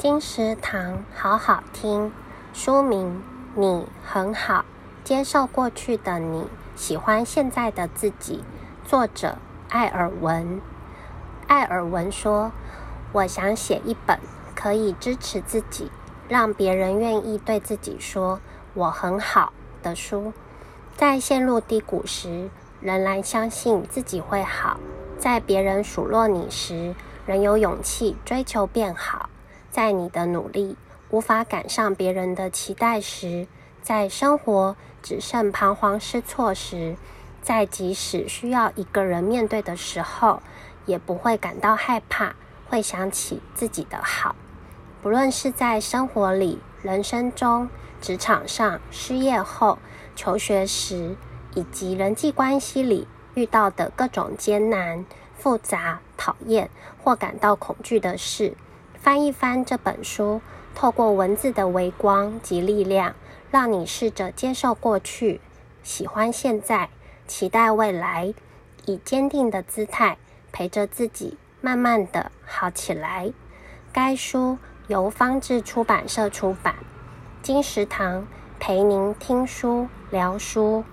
金石堂好好听，书名《你很好，接受过去的你，喜欢现在的自己》，作者艾尔文。艾尔文说：“我想写一本可以支持自己，让别人愿意对自己说‘我很好’的书。在陷入低谷时，仍然相信自己会好；在别人数落你时，仍有勇气追求变好。”在你的努力无法赶上别人的期待时，在生活只剩彷徨失措时，在即使需要一个人面对的时候，也不会感到害怕，会想起自己的好。不论是在生活里、人生中、职场上、失业后、求学时，以及人际关系里遇到的各种艰难、复杂、讨厌或感到恐惧的事。翻一翻这本书，透过文字的微光及力量，让你试着接受过去，喜欢现在，期待未来，以坚定的姿态陪着自己，慢慢的好起来。该书由方智出版社出版。金石堂陪您听书聊书。